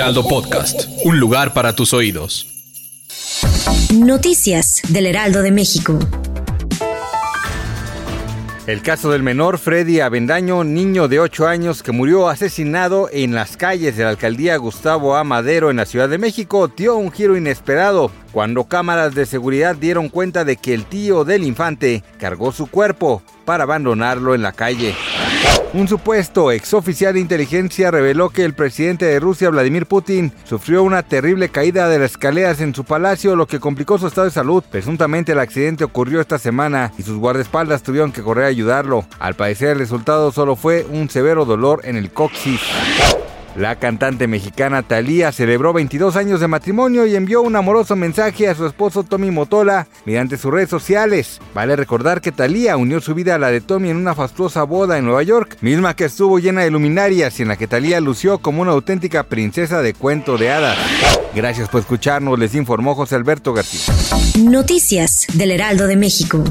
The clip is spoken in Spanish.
Heraldo Podcast, un lugar para tus oídos. Noticias del Heraldo de México. El caso del menor Freddy Avendaño, niño de 8 años que murió asesinado en las calles de la alcaldía Gustavo A. Madero en la Ciudad de México, dio un giro inesperado cuando cámaras de seguridad dieron cuenta de que el tío del infante cargó su cuerpo para abandonarlo en la calle. Un supuesto exoficial de inteligencia reveló que el presidente de Rusia, Vladimir Putin, sufrió una terrible caída de las escaleras en su palacio, lo que complicó su estado de salud. Presuntamente el accidente ocurrió esta semana y sus guardaespaldas tuvieron que correr a ayudarlo. Al parecer el resultado solo fue un severo dolor en el coxis. La cantante mexicana Thalía celebró 22 años de matrimonio y envió un amoroso mensaje a su esposo Tommy Motola mediante sus redes sociales. Vale recordar que Thalía unió su vida a la de Tommy en una fastuosa boda en Nueva York, misma que estuvo llena de luminarias y en la que Thalía lució como una auténtica princesa de cuento de hadas. Gracias por escucharnos, les informó José Alberto García. Noticias del Heraldo de México.